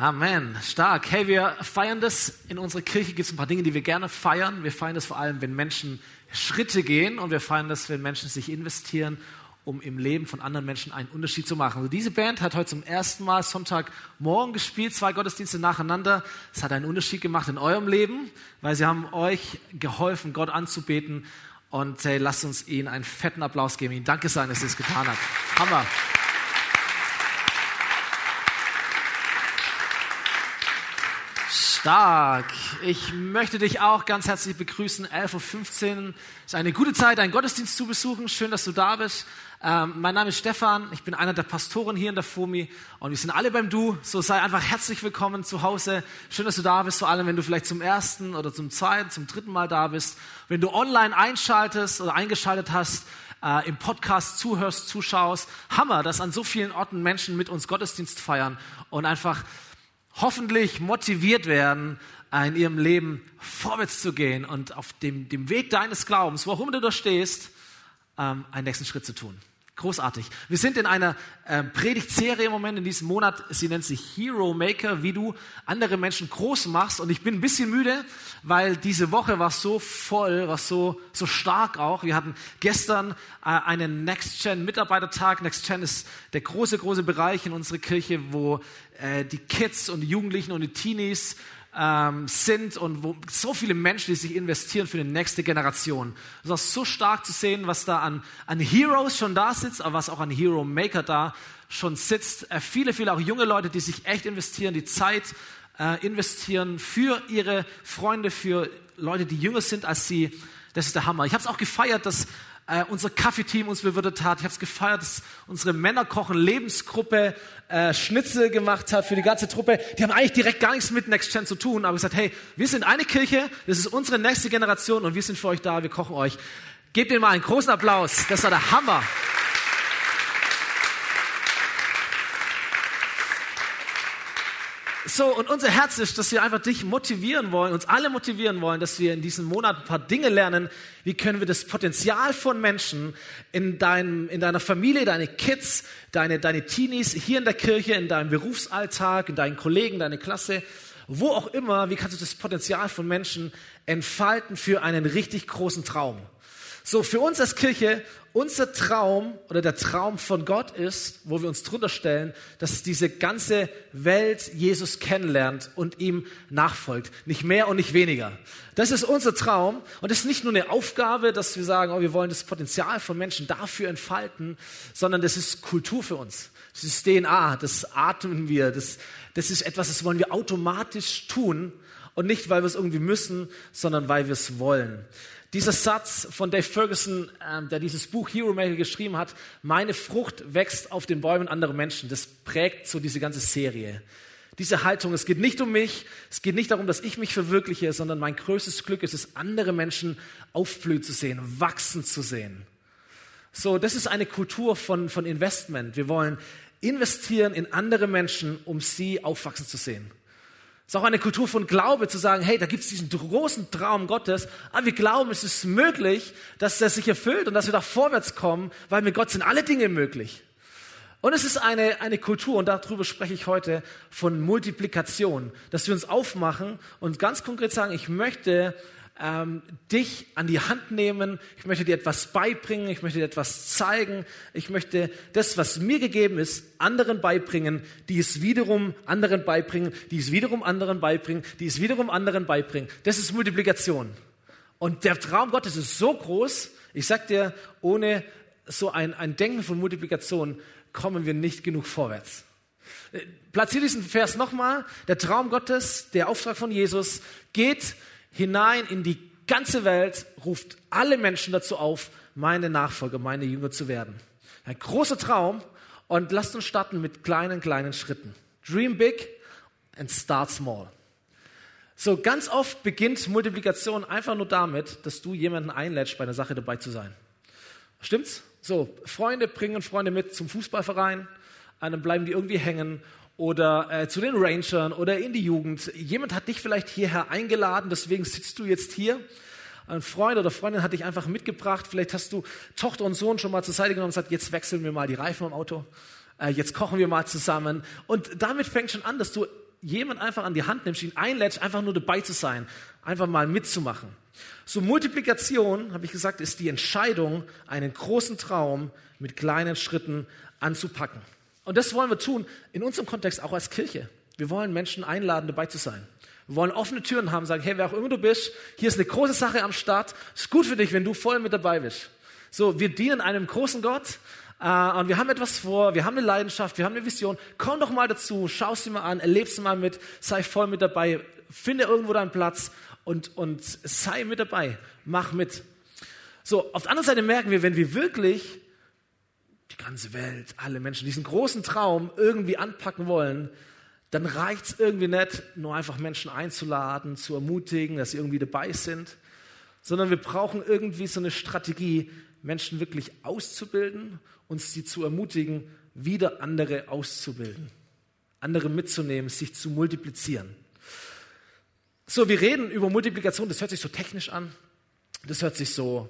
Amen. Stark. Hey, wir feiern das. In unserer Kirche gibt es ein paar Dinge, die wir gerne feiern. Wir feiern das vor allem, wenn Menschen Schritte gehen und wir feiern das, wenn Menschen sich investieren, um im Leben von anderen Menschen einen Unterschied zu machen. Also diese Band hat heute zum ersten Mal Sonntagmorgen gespielt, zwei Gottesdienste nacheinander. Es hat einen Unterschied gemacht in eurem Leben, weil sie haben euch geholfen, Gott anzubeten. Und hey, lasst uns ihnen einen fetten Applaus geben. Ihnen Danke sagen, dass sie es getan hat. Hammer. Stark. Ich möchte dich auch ganz herzlich begrüßen. 11.15 Uhr ist eine gute Zeit, einen Gottesdienst zu besuchen. Schön, dass du da bist. Ähm, mein Name ist Stefan. Ich bin einer der Pastoren hier in der FOMI und wir sind alle beim Du. So sei einfach herzlich willkommen zu Hause. Schön, dass du da bist, vor allem wenn du vielleicht zum ersten oder zum zweiten, zum dritten Mal da bist. Wenn du online einschaltest oder eingeschaltet hast, äh, im Podcast zuhörst, zuschaust. Hammer, dass an so vielen Orten Menschen mit uns Gottesdienst feiern und einfach hoffentlich motiviert werden, in ihrem Leben vorwärts zu gehen und auf dem, dem Weg deines Glaubens, immer du da stehst, ähm, einen nächsten Schritt zu tun. Großartig. Wir sind in einer äh, Predigtserie im Moment in diesem Monat. Sie nennt sich Hero Maker, wie du andere Menschen groß machst. Und ich bin ein bisschen müde, weil diese Woche war so voll, war so, so stark auch. Wir hatten gestern äh, einen Next Gen Mitarbeitertag. Next Gen ist der große, große Bereich in unserer Kirche, wo äh, die Kids und die Jugendlichen und die Teenies ähm, sind und wo so viele Menschen, die sich investieren für die nächste Generation. Es ist so stark zu sehen, was da an, an Heroes schon da sitzt, aber was auch an Hero Maker da schon sitzt. Äh, viele, viele auch junge Leute, die sich echt investieren, die Zeit äh, investieren für ihre Freunde, für Leute, die jünger sind als sie. Das ist der Hammer. Ich habe es auch gefeiert, dass äh, unser Kaffeeteam uns bewirtet hat. Ich habe es gefeiert, dass unsere Männerkochen Lebensgruppe äh, Schnitzel gemacht hat für die ganze Truppe. Die haben eigentlich direkt gar nichts mit Next Gen zu tun, aber gesagt, hey, wir sind eine Kirche, das ist unsere nächste Generation und wir sind für euch da, wir kochen euch. Gebt ihnen mal einen großen Applaus. Das war der Hammer. So, und unser Herz ist, dass wir einfach dich motivieren wollen, uns alle motivieren wollen, dass wir in diesem Monat ein paar Dinge lernen. Wie können wir das Potenzial von Menschen in, deinem, in deiner Familie, deine Kids, deine, deine Teenies, hier in der Kirche, in deinem Berufsalltag, in deinen Kollegen, deine Klasse, wo auch immer, wie kannst du das Potenzial von Menschen entfalten für einen richtig großen Traum? So, für uns als Kirche, unser Traum oder der Traum von Gott ist, wo wir uns drunter stellen, dass diese ganze Welt Jesus kennenlernt und ihm nachfolgt. Nicht mehr und nicht weniger. Das ist unser Traum. Und das ist nicht nur eine Aufgabe, dass wir sagen, oh, wir wollen das Potenzial von Menschen dafür entfalten, sondern das ist Kultur für uns. Das ist DNA, das atmen wir, das, das ist etwas, das wollen wir automatisch tun. Und nicht, weil wir es irgendwie müssen, sondern weil wir es wollen. Dieser Satz von Dave Ferguson, ähm, der dieses Buch Hero Maker geschrieben hat, meine Frucht wächst auf den Bäumen anderer Menschen, das prägt so diese ganze Serie. Diese Haltung, es geht nicht um mich, es geht nicht darum, dass ich mich verwirkliche, sondern mein größtes Glück ist es, andere Menschen aufblühen zu sehen, wachsen zu sehen. So, das ist eine Kultur von, von Investment. Wir wollen investieren in andere Menschen, um sie aufwachsen zu sehen. Es ist auch eine Kultur von Glaube zu sagen, hey, da gibt es diesen großen Traum Gottes, aber wir glauben, es ist möglich, dass der sich erfüllt und dass wir da vorwärts kommen, weil mit Gott sind alle Dinge möglich. Und es ist eine, eine Kultur, und darüber spreche ich heute, von Multiplikation, dass wir uns aufmachen und ganz konkret sagen, ich möchte ähm, dich an die Hand nehmen. Ich möchte dir etwas beibringen. Ich möchte dir etwas zeigen. Ich möchte das, was mir gegeben ist, anderen beibringen, die es wiederum anderen beibringen, die es wiederum anderen beibringen, die es wiederum anderen beibringen. Das ist Multiplikation. Und der Traum Gottes ist so groß. Ich sag dir, ohne so ein, ein Denken von Multiplikation kommen wir nicht genug vorwärts. Platziere diesen Vers nochmal. Der Traum Gottes, der Auftrag von Jesus geht hinein in die ganze Welt, ruft alle Menschen dazu auf, meine Nachfolger, meine Jünger zu werden. Ein großer Traum und lasst uns starten mit kleinen, kleinen Schritten. Dream big and start small. So, ganz oft beginnt Multiplikation einfach nur damit, dass du jemanden einlädst, bei einer Sache dabei zu sein. Stimmt's? So, Freunde bringen Freunde mit zum Fußballverein, dann bleiben die irgendwie hängen oder äh, zu den Rangern oder in die Jugend. Jemand hat dich vielleicht hierher eingeladen, deswegen sitzt du jetzt hier. Ein Freund oder Freundin hat dich einfach mitgebracht. Vielleicht hast du Tochter und Sohn schon mal zur Seite genommen und gesagt, jetzt wechseln wir mal die Reifen im Auto. Äh, jetzt kochen wir mal zusammen. Und damit fängt schon an, dass du jemand einfach an die Hand nimmst, ihn einlädst, einfach nur dabei zu sein, einfach mal mitzumachen. So Multiplikation, habe ich gesagt, ist die Entscheidung, einen großen Traum mit kleinen Schritten anzupacken. Und das wollen wir tun in unserem Kontext auch als Kirche. Wir wollen Menschen einladen, dabei zu sein. Wir wollen offene Türen haben, sagen, hey, wer auch immer du bist, hier ist eine große Sache am Start. Ist gut für dich, wenn du voll mit dabei bist. So, wir dienen einem großen Gott äh, und wir haben etwas vor, wir haben eine Leidenschaft, wir haben eine Vision. Komm doch mal dazu, schau sie mal an, erlebst sie mal mit, sei voll mit dabei, finde irgendwo deinen Platz und, und sei mit dabei, mach mit. So, auf der anderen Seite merken wir, wenn wir wirklich die ganze Welt, alle Menschen diesen großen Traum irgendwie anpacken wollen, dann reicht es irgendwie nicht, nur einfach Menschen einzuladen, zu ermutigen, dass sie irgendwie dabei sind, sondern wir brauchen irgendwie so eine Strategie, Menschen wirklich auszubilden und sie zu ermutigen, wieder andere auszubilden, andere mitzunehmen, sich zu multiplizieren. So, wir reden über Multiplikation, das hört sich so technisch an, das hört sich so,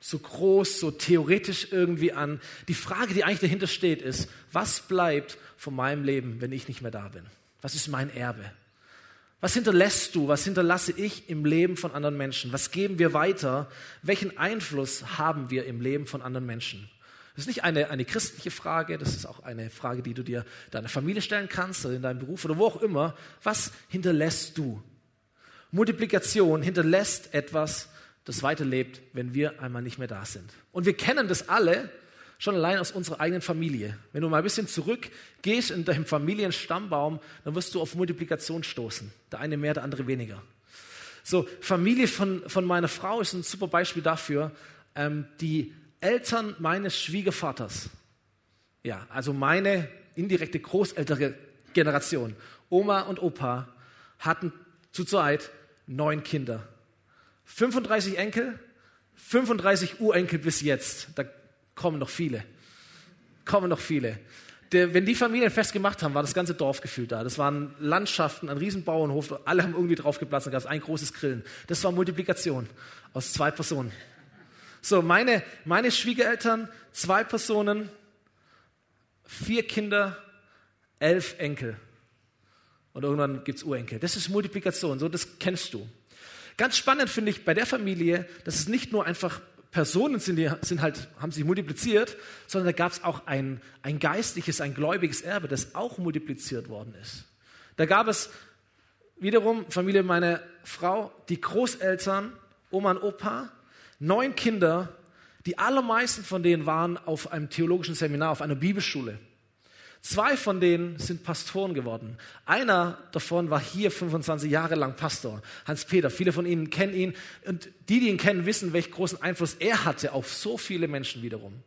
so groß, so theoretisch irgendwie an. Die Frage, die eigentlich dahinter steht, ist, was bleibt von meinem Leben, wenn ich nicht mehr da bin? Was ist mein Erbe? Was hinterlässt du, was hinterlasse ich im Leben von anderen Menschen? Was geben wir weiter? Welchen Einfluss haben wir im Leben von anderen Menschen? Das ist nicht eine, eine christliche Frage, das ist auch eine Frage, die du dir deiner Familie stellen kannst oder in deinem Beruf oder wo auch immer. Was hinterlässt du? Multiplikation hinterlässt etwas, das weiterlebt, wenn wir einmal nicht mehr da sind. Und wir kennen das alle, Schon allein aus unserer eigenen Familie. Wenn du mal ein bisschen zurückgehst in deinem Familienstammbaum, dann wirst du auf Multiplikation stoßen. Der eine mehr, der andere weniger. So, Familie von, von meiner Frau ist ein super Beispiel dafür. Ähm, die Eltern meines Schwiegervaters, ja, also meine indirekte großältere Generation, Oma und Opa, hatten zu Zeit neun Kinder. 35 Enkel, 35 Urenkel bis jetzt. Da kommen noch viele. Kommen noch viele. Der, wenn die Familien fest gemacht haben, war das ganze Dorf gefühlt da. Das waren Landschaften, ein Riesenbauernhof, alle haben irgendwie draufgeplatzt, da gab es ein großes Grillen. Das war Multiplikation aus zwei Personen. So, meine, meine Schwiegereltern, zwei Personen, vier Kinder, elf Enkel. Und irgendwann gibt es Urenkel. Das ist Multiplikation, so das kennst du. Ganz spannend finde ich bei der Familie, dass es nicht nur einfach Personen sind, die sind halt, haben sich multipliziert, sondern da gab es auch ein, ein geistliches, ein gläubiges Erbe, das auch multipliziert worden ist. Da gab es wiederum Familie meiner Frau, die Großeltern, Oma und Opa, neun Kinder, die allermeisten von denen waren auf einem theologischen Seminar, auf einer Bibelschule. Zwei von denen sind Pastoren geworden. Einer davon war hier 25 Jahre lang Pastor, Hans-Peter. Viele von Ihnen kennen ihn. Und die, die ihn kennen, wissen, welchen großen Einfluss er hatte auf so viele Menschen wiederum.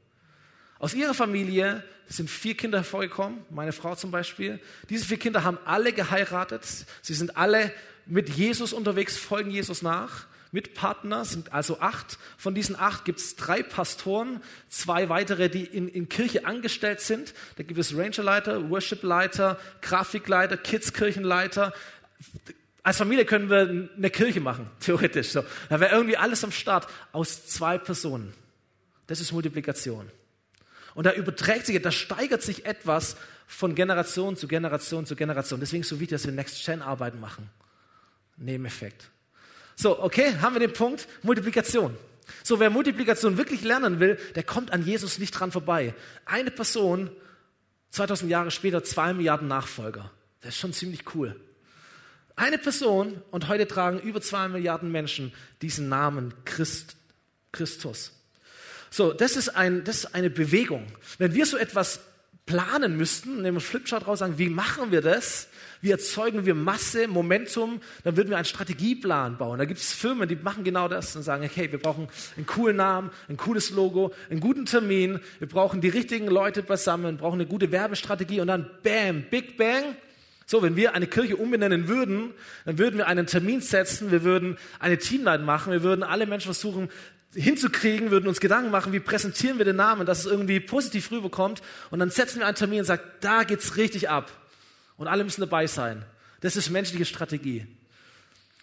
Aus ihrer Familie sind vier Kinder hervorgekommen, meine Frau zum Beispiel. Diese vier Kinder haben alle geheiratet. Sie sind alle mit Jesus unterwegs, folgen Jesus nach. Mitpartner sind also acht. Von diesen acht gibt es drei Pastoren, zwei weitere, die in, in Kirche angestellt sind. Da gibt es Rangerleiter, Worshipleiter, Grafikleiter, Kidskirchenleiter. Als Familie können wir eine Kirche machen, theoretisch. So. Da wäre irgendwie alles am Start aus zwei Personen. Das ist Multiplikation. Und da überträgt sich, da steigert sich etwas von Generation zu Generation zu Generation. Deswegen ist es so wichtig, dass wir Next-Gen-Arbeiten machen. Nebeneffekt. So, okay, haben wir den Punkt Multiplikation. So, wer Multiplikation wirklich lernen will, der kommt an Jesus nicht dran vorbei. Eine Person, 2000 Jahre später, zwei Milliarden Nachfolger. Das ist schon ziemlich cool. Eine Person und heute tragen über zwei Milliarden Menschen diesen Namen Christ, Christus. So, das ist, ein, das ist eine Bewegung. Wenn wir so etwas planen müssten, nehmen wir Flipchart raus, sagen, wie machen wir das? Wie erzeugen wir Masse, Momentum? Dann würden wir einen Strategieplan bauen. Da gibt es Firmen, die machen genau das und sagen, okay, wir brauchen einen coolen Namen, ein cooles Logo, einen guten Termin, wir brauchen die richtigen Leute beisammen, brauchen eine gute Werbestrategie und dann bam, Big Bang. So, wenn wir eine Kirche umbenennen würden, dann würden wir einen Termin setzen, wir würden eine Teamline machen, wir würden alle Menschen versuchen hinzukriegen, würden uns Gedanken machen, wie präsentieren wir den Namen, dass es irgendwie positiv rüberkommt und dann setzen wir einen Termin und sagen, da geht's richtig ab und alle müssen dabei sein. Das ist menschliche Strategie.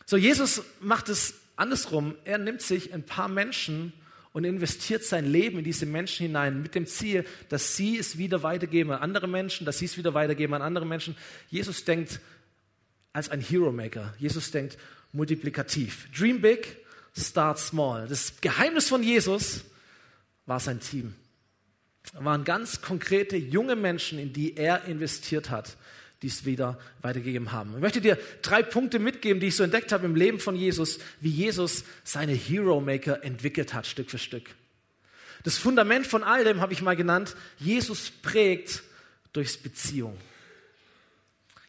So, Jesus macht es andersrum. Er nimmt sich ein paar Menschen und investiert sein Leben in diese Menschen hinein mit dem Ziel, dass sie es wieder weitergeben an andere Menschen, dass sie es wieder weitergeben an andere Menschen. Jesus denkt als ein Hero Maker. Jesus denkt multiplikativ. Dream big, start small. Das Geheimnis von Jesus war sein Team. Es waren ganz konkrete junge Menschen, in die er investiert hat, die es wieder weitergegeben haben. Ich möchte dir drei Punkte mitgeben, die ich so entdeckt habe im Leben von Jesus, wie Jesus seine Hero Maker entwickelt hat, Stück für Stück. Das Fundament von all dem habe ich mal genannt, Jesus prägt durchs Beziehung.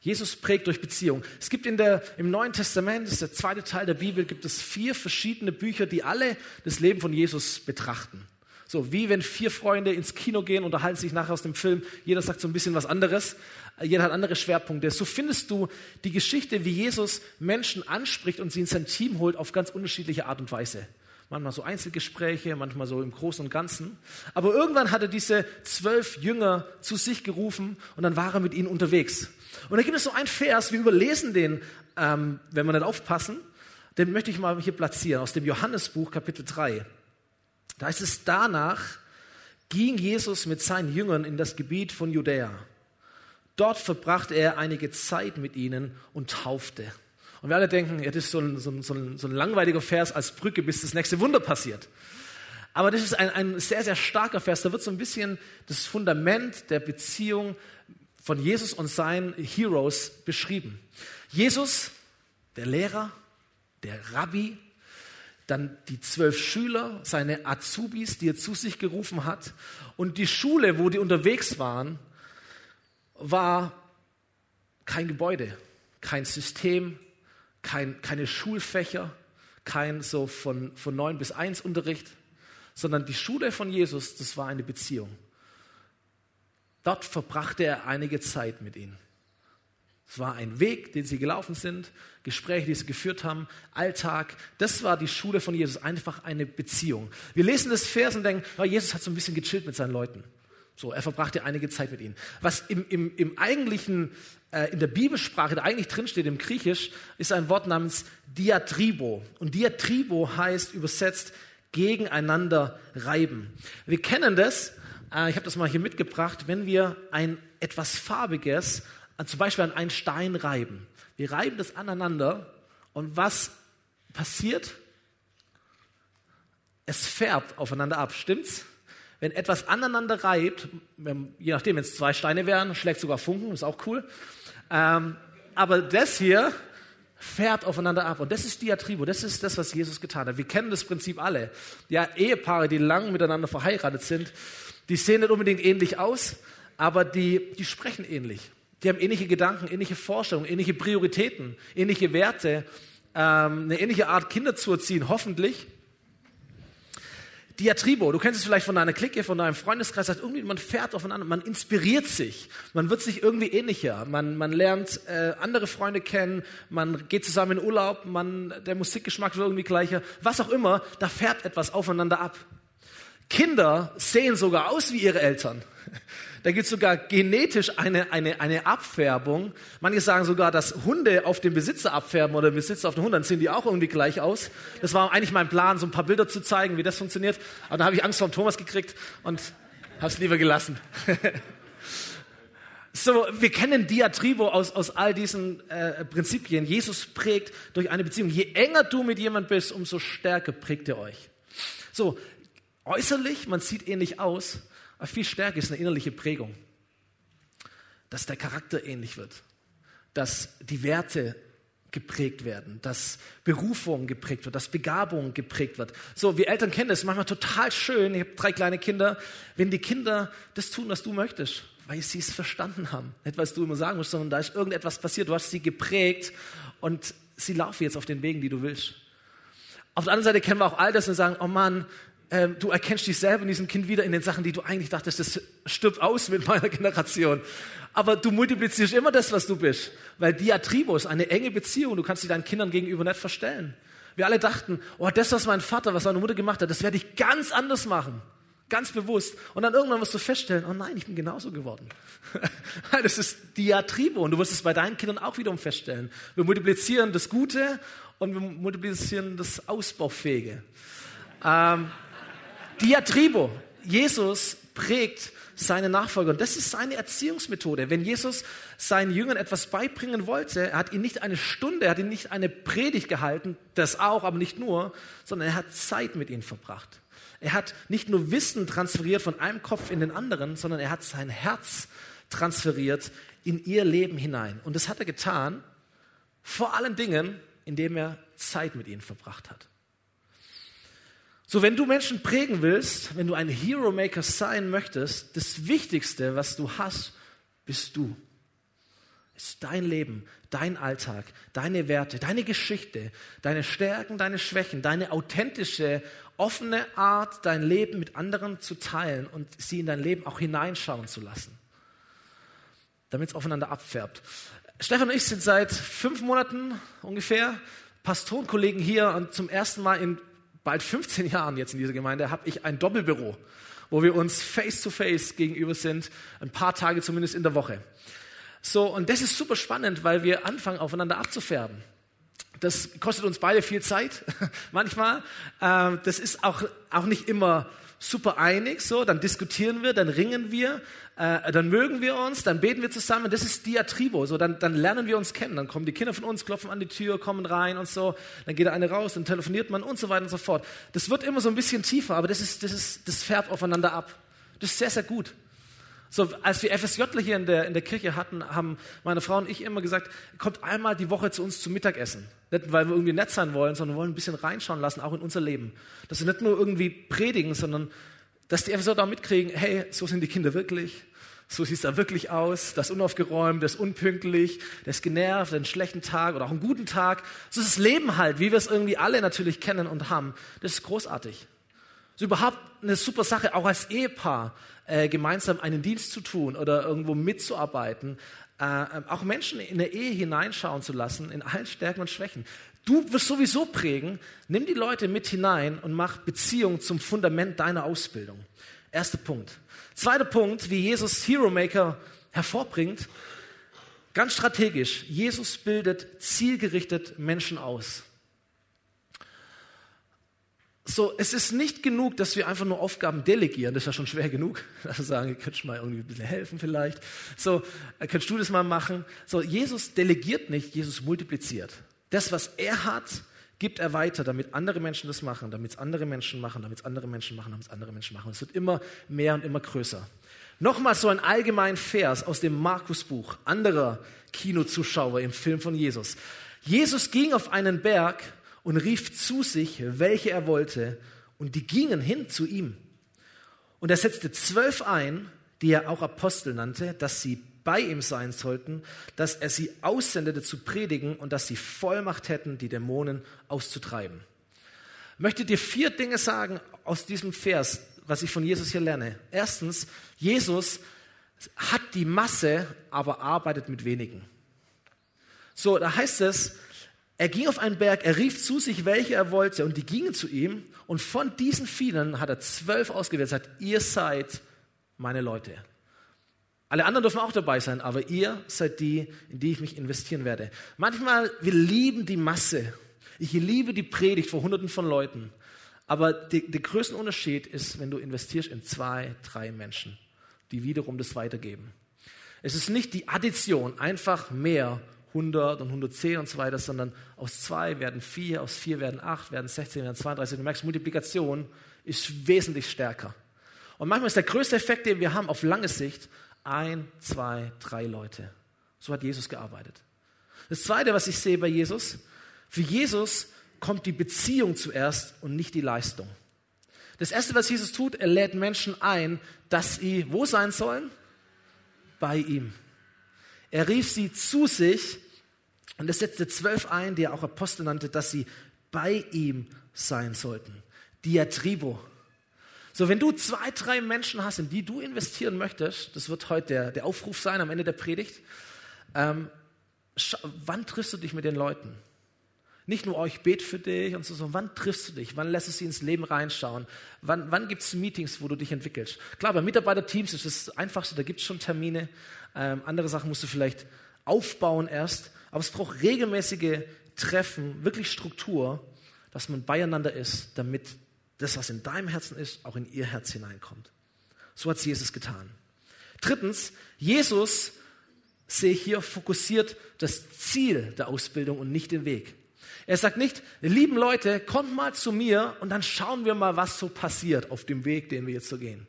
Jesus prägt durch Beziehung. Es gibt in der, im Neuen Testament, das ist der zweite Teil der Bibel, gibt es vier verschiedene Bücher, die alle das Leben von Jesus betrachten. So wie wenn vier Freunde ins Kino gehen, unterhalten sich nachher aus dem Film, jeder sagt so ein bisschen was anderes, jeder hat andere Schwerpunkte. So findest du die Geschichte, wie Jesus Menschen anspricht und sie in sein Team holt auf ganz unterschiedliche Art und Weise manchmal so Einzelgespräche, manchmal so im Großen und Ganzen. Aber irgendwann hat er diese zwölf Jünger zu sich gerufen und dann war er mit ihnen unterwegs. Und da gibt es so einen Vers, wir überlesen den, ähm, wenn wir nicht aufpassen, den möchte ich mal hier platzieren, aus dem Johannesbuch Kapitel 3. Da ist es danach, ging Jesus mit seinen Jüngern in das Gebiet von Judäa. Dort verbrachte er einige Zeit mit ihnen und taufte. Und wir alle denken, ja, das ist so ein, so, ein, so, ein, langweiliger Vers als Brücke, bis das nächste Wunder passiert. Aber das ist ein, ein sehr, sehr starker Vers. Da wird so ein bisschen das Fundament der Beziehung von Jesus und seinen Heroes beschrieben. Jesus, der Lehrer, der Rabbi, dann die zwölf Schüler, seine Azubis, die er zu sich gerufen hat. Und die Schule, wo die unterwegs waren, war kein Gebäude, kein System, kein, keine Schulfächer, kein so von, von 9 bis 1 Unterricht, sondern die Schule von Jesus, das war eine Beziehung. Dort verbrachte er einige Zeit mit ihnen. Es war ein Weg, den sie gelaufen sind, Gespräche, die sie geführt haben, Alltag. Das war die Schule von Jesus, einfach eine Beziehung. Wir lesen das Vers und denken, oh, Jesus hat so ein bisschen gechillt mit seinen Leuten. So, er verbrachte einige Zeit mit ihnen. Was im, im, im eigentlichen in der Bibelsprache, da eigentlich drinsteht im Griechisch, ist ein Wort namens Diatribo. Und Diatribo heißt übersetzt gegeneinander reiben. Wir kennen das, äh, ich habe das mal hier mitgebracht, wenn wir ein etwas Farbiges, äh, zum Beispiel an einen Stein reiben. Wir reiben das aneinander und was passiert? Es färbt aufeinander ab, stimmt's? Wenn etwas aneinander reibt, je nachdem, wenn es zwei Steine wären, schlägt sogar Funken, ist auch cool. Ähm, aber das hier fährt aufeinander ab. Und das ist Diatribo, das ist das, was Jesus getan hat. Wir kennen das Prinzip alle. Ja, Ehepaare, die lang miteinander verheiratet sind, die sehen nicht unbedingt ähnlich aus, aber die, die sprechen ähnlich. Die haben ähnliche Gedanken, ähnliche Vorstellungen, ähnliche Prioritäten, ähnliche Werte, ähm, eine ähnliche Art, Kinder zu erziehen, hoffentlich. Diatribo, du kennst es vielleicht von deiner Clique, von deinem Freundeskreis, sagt irgendwie, man fährt aufeinander, man inspiriert sich, man wird sich irgendwie ähnlicher, man, man lernt äh, andere Freunde kennen, man geht zusammen in Urlaub, man, der Musikgeschmack wird irgendwie gleicher, was auch immer, da fährt etwas aufeinander ab. Kinder sehen sogar aus wie ihre Eltern. Da gibt es sogar genetisch eine, eine, eine Abfärbung. Manche sagen sogar, dass Hunde auf den Besitzer abfärben oder Besitzer auf den Hund, dann sehen die auch irgendwie gleich aus. Das war eigentlich mein Plan, so ein paar Bilder zu zeigen, wie das funktioniert. Aber dann habe ich Angst vor Thomas gekriegt und habe es lieber gelassen. So, wir kennen Diatribo aus, aus all diesen äh, Prinzipien. Jesus prägt durch eine Beziehung. Je enger du mit jemand bist, umso stärker prägt er euch. So, äußerlich, man sieht ähnlich aus, aber viel stärker ist eine innerliche Prägung, dass der Charakter ähnlich wird, dass die Werte geprägt werden, dass Berufung geprägt wird, dass Begabung geprägt wird. So, wir Eltern kennen das manchmal total schön. Ich habe drei kleine Kinder. Wenn die Kinder das tun, was du möchtest, weil sie es verstanden haben, nicht was du immer sagen musst, sondern da ist irgendetwas passiert, du hast sie geprägt und sie laufen jetzt auf den Wegen, die du willst. Auf der anderen Seite kennen wir auch all das und sagen, oh Mann, ähm, du erkennst dich selber in diesem Kind wieder in den Sachen, die du eigentlich dachtest, das stirbt aus mit meiner Generation. Aber du multiplizierst immer das, was du bist. Weil Diatribo ist eine enge Beziehung. Du kannst dich deinen Kindern gegenüber nicht verstellen. Wir alle dachten, oh, das, was mein Vater, was meine Mutter gemacht hat, das werde ich ganz anders machen. Ganz bewusst. Und dann irgendwann wirst du feststellen, oh nein, ich bin genauso geworden. das ist Diatribo. Und du wirst es bei deinen Kindern auch wiederum feststellen. Wir multiplizieren das Gute und wir multiplizieren das Ausbaufähige. Ähm, Diatribo. Jesus prägt seine Nachfolger. Und das ist seine Erziehungsmethode. Wenn Jesus seinen Jüngern etwas beibringen wollte, er hat ihnen nicht eine Stunde, er hat ihnen nicht eine Predigt gehalten, das auch, aber nicht nur, sondern er hat Zeit mit ihnen verbracht. Er hat nicht nur Wissen transferiert von einem Kopf in den anderen, sondern er hat sein Herz transferiert in ihr Leben hinein. Und das hat er getan, vor allen Dingen, indem er Zeit mit ihnen verbracht hat. So, wenn du Menschen prägen willst, wenn du ein Hero Maker sein möchtest, das Wichtigste, was du hast, bist du. Ist dein Leben, dein Alltag, deine Werte, deine Geschichte, deine Stärken, deine Schwächen, deine authentische, offene Art, dein Leben mit anderen zu teilen und sie in dein Leben auch hineinschauen zu lassen, damit es aufeinander abfärbt. Stefan und ich sind seit fünf Monaten ungefähr Pastorenkollegen hier und zum ersten Mal in bald 15 Jahren jetzt in dieser Gemeinde habe ich ein Doppelbüro, wo wir uns face to face gegenüber sind, ein paar Tage zumindest in der Woche. So, und das ist super spannend, weil wir anfangen, aufeinander abzufärben. Das kostet uns beide viel Zeit, manchmal. Ähm, das ist auch, auch nicht immer super einig, so, dann diskutieren wir, dann ringen wir, äh, dann mögen wir uns, dann beten wir zusammen. Das ist Diatribo, so, dann, dann lernen wir uns kennen. Dann kommen die Kinder von uns, klopfen an die Tür, kommen rein und so. Dann geht der eine raus, dann telefoniert man und so weiter und so fort. Das wird immer so ein bisschen tiefer, aber das ist, das ist, das färbt aufeinander ab. Das ist sehr, sehr gut. So, als wir FSJler hier in der, in der Kirche hatten, haben meine Frau und ich immer gesagt, kommt einmal die Woche zu uns zum Mittagessen. Nicht, weil wir irgendwie nett sein wollen, sondern wollen ein bisschen reinschauen lassen, auch in unser Leben. Dass wir nicht nur irgendwie predigen, sondern dass die FSJler auch mitkriegen, hey, so sind die Kinder wirklich. So sieht es da wirklich aus. Das ist unaufgeräumt, das ist unpünktlich, das ist genervt, einen schlechten Tag oder auch einen guten Tag. So ist das Leben halt, wie wir es irgendwie alle natürlich kennen und haben. Das ist großartig. Das ist überhaupt eine super Sache, auch als Ehepaar äh, gemeinsam einen Dienst zu tun oder irgendwo mitzuarbeiten, äh, auch Menschen in der Ehe hineinschauen zu lassen, in allen Stärken und Schwächen. Du wirst sowieso prägen, nimm die Leute mit hinein und mach Beziehung zum Fundament deiner Ausbildung. Erster Punkt. Zweiter Punkt, wie Jesus Hero Maker hervorbringt, ganz strategisch. Jesus bildet zielgerichtet Menschen aus. So, es ist nicht genug, dass wir einfach nur Aufgaben delegieren. Das ist ja schon schwer genug. Also sagen, könntest du mal irgendwie ein bisschen helfen vielleicht. So, äh, könntest du das mal machen? So, Jesus delegiert nicht, Jesus multipliziert. Das, was er hat, gibt er weiter, damit andere Menschen das machen, damit es andere Menschen machen, damit es andere Menschen machen, damit es andere Menschen machen. Es wird immer mehr und immer größer. Nochmal so ein allgemein Vers aus dem Markusbuch anderer Kinozuschauer im Film von Jesus. Jesus ging auf einen Berg und rief zu sich, welche er wollte, und die gingen hin zu ihm. Und er setzte zwölf ein, die er auch Apostel nannte, dass sie bei ihm sein sollten, dass er sie aussendete zu predigen und dass sie Vollmacht hätten, die Dämonen auszutreiben. Ich möchte dir vier Dinge sagen aus diesem Vers, was ich von Jesus hier lerne. Erstens, Jesus hat die Masse, aber arbeitet mit wenigen. So, da heißt es, er ging auf einen Berg, er rief zu sich, welche er wollte, und die gingen zu ihm. Und von diesen vielen hat er zwölf ausgewählt, sagt, ihr seid meine Leute. Alle anderen dürfen auch dabei sein, aber ihr seid die, in die ich mich investieren werde. Manchmal, wir lieben die Masse. Ich liebe die Predigt vor hunderten von Leuten. Aber der größte Unterschied ist, wenn du investierst in zwei, drei Menschen, die wiederum das weitergeben. Es ist nicht die Addition, einfach mehr 100 und 110 und so weiter, sondern aus zwei werden vier, aus vier werden acht, werden 16, werden 32. Du merkst, Multiplikation ist wesentlich stärker. Und manchmal ist der größte Effekt, den wir haben auf lange Sicht, ein, zwei, drei Leute. So hat Jesus gearbeitet. Das Zweite, was ich sehe bei Jesus, für Jesus kommt die Beziehung zuerst und nicht die Leistung. Das Erste, was Jesus tut, er lädt Menschen ein, dass sie wo sein sollen? Bei ihm. Er rief sie zu sich und er setzte zwölf ein, die er auch Apostel nannte, dass sie bei ihm sein sollten. Diatribo. So, wenn du zwei, drei Menschen hast, in die du investieren möchtest, das wird heute der, der Aufruf sein am Ende der Predigt, ähm, wann triffst du dich mit den Leuten? Nicht nur, oh, bete für dich und so, sondern wann triffst du dich? Wann lässt du sie ins Leben reinschauen? Wann, wann gibt es Meetings, wo du dich entwickelst? Klar, bei Mitarbeiterteams ist das Einfachste, da gibt es schon Termine. Ähm, andere Sachen musst du vielleicht aufbauen erst. Aber es braucht regelmäßige Treffen, wirklich Struktur, dass man beieinander ist, damit das, was in deinem Herzen ist, auch in ihr Herz hineinkommt. So hat Jesus getan. Drittens, Jesus sehe hier fokussiert das Ziel der Ausbildung und nicht den Weg. Er sagt nicht, lieben Leute, kommt mal zu mir und dann schauen wir mal, was so passiert auf dem Weg, den wir jetzt so gehen.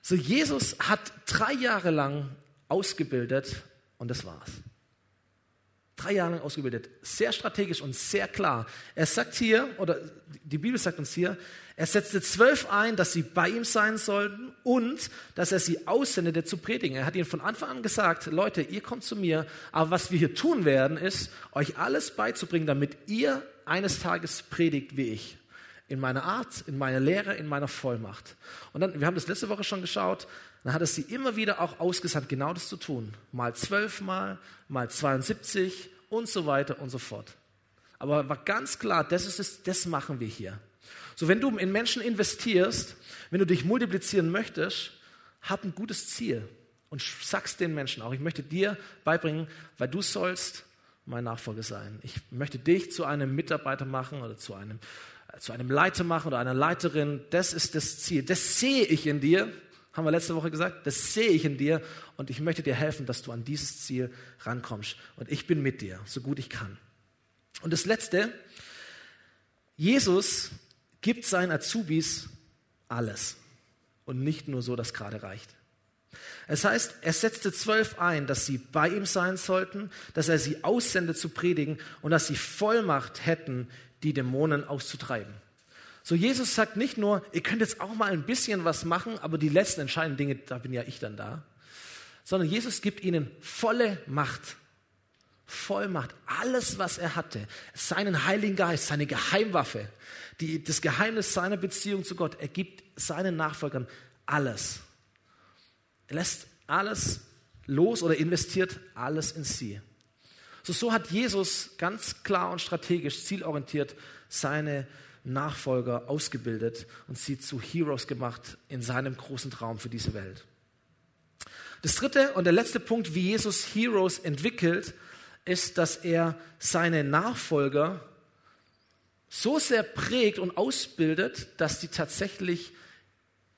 So, Jesus hat drei Jahre lang ausgebildet und das war's. Drei Jahre lang ausgebildet. Sehr strategisch und sehr klar. Er sagt hier, oder die Bibel sagt uns hier, er setzte zwölf ein, dass sie bei ihm sein sollten und dass er sie aussendete zu predigen. Er hat ihnen von Anfang an gesagt, Leute, ihr kommt zu mir, aber was wir hier tun werden, ist, euch alles beizubringen, damit ihr eines Tages predigt wie ich. In meiner Art, in meiner Lehre, in meiner Vollmacht. Und dann, wir haben das letzte Woche schon geschaut, dann hat er sie immer wieder auch ausgesandt, genau das zu tun. Mal zwölfmal, mal 72 und so weiter und so fort. Aber war ganz klar, das ist es, das machen wir hier. So, wenn du in Menschen investierst, wenn du dich multiplizieren möchtest, hab ein gutes Ziel und sagst den Menschen auch, ich möchte dir beibringen, weil du sollst mein Nachfolger sein. Ich möchte dich zu einem Mitarbeiter machen oder zu einem, äh, zu einem Leiter machen oder einer Leiterin. Das ist das Ziel. Das sehe ich in dir. Haben wir letzte Woche gesagt? Das sehe ich in dir und ich möchte dir helfen, dass du an dieses Ziel rankommst. Und ich bin mit dir, so gut ich kann. Und das Letzte, Jesus gibt seinen Azubis alles und nicht nur so, dass gerade reicht. Es heißt, er setzte zwölf ein, dass sie bei ihm sein sollten, dass er sie aussendet zu predigen und dass sie Vollmacht hätten, die Dämonen auszutreiben. So Jesus sagt nicht nur, ihr könnt jetzt auch mal ein bisschen was machen, aber die letzten entscheidenden Dinge, da bin ja ich dann da, sondern Jesus gibt ihnen volle Macht. Vollmacht, alles, was er hatte, seinen Heiligen Geist, seine Geheimwaffe, die, das Geheimnis seiner Beziehung zu Gott. Er gibt seinen Nachfolgern alles. Er lässt alles los oder investiert alles in sie. So, so hat Jesus ganz klar und strategisch, zielorientiert seine Nachfolger ausgebildet und sie zu Heroes gemacht in seinem großen Traum für diese Welt. Das dritte und der letzte Punkt, wie Jesus Heroes entwickelt, ist, dass er seine Nachfolger so sehr prägt und ausbildet, dass sie tatsächlich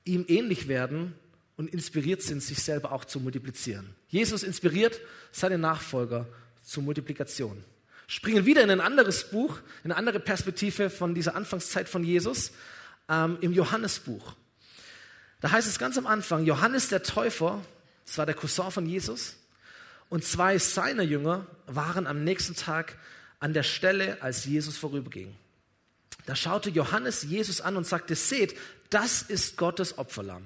ihm ähnlich werden und inspiriert sind, sich selber auch zu multiplizieren. Jesus inspiriert seine Nachfolger zur Multiplikation. Springen wieder in ein anderes Buch, in eine andere Perspektive von dieser Anfangszeit von Jesus, ähm, im Johannesbuch. Da heißt es ganz am Anfang, Johannes der Täufer, das war der Cousin von Jesus, und zwei seiner Jünger waren am nächsten Tag an der Stelle, als Jesus vorüberging. Da schaute Johannes Jesus an und sagte, seht, das ist Gottes Opferlamm.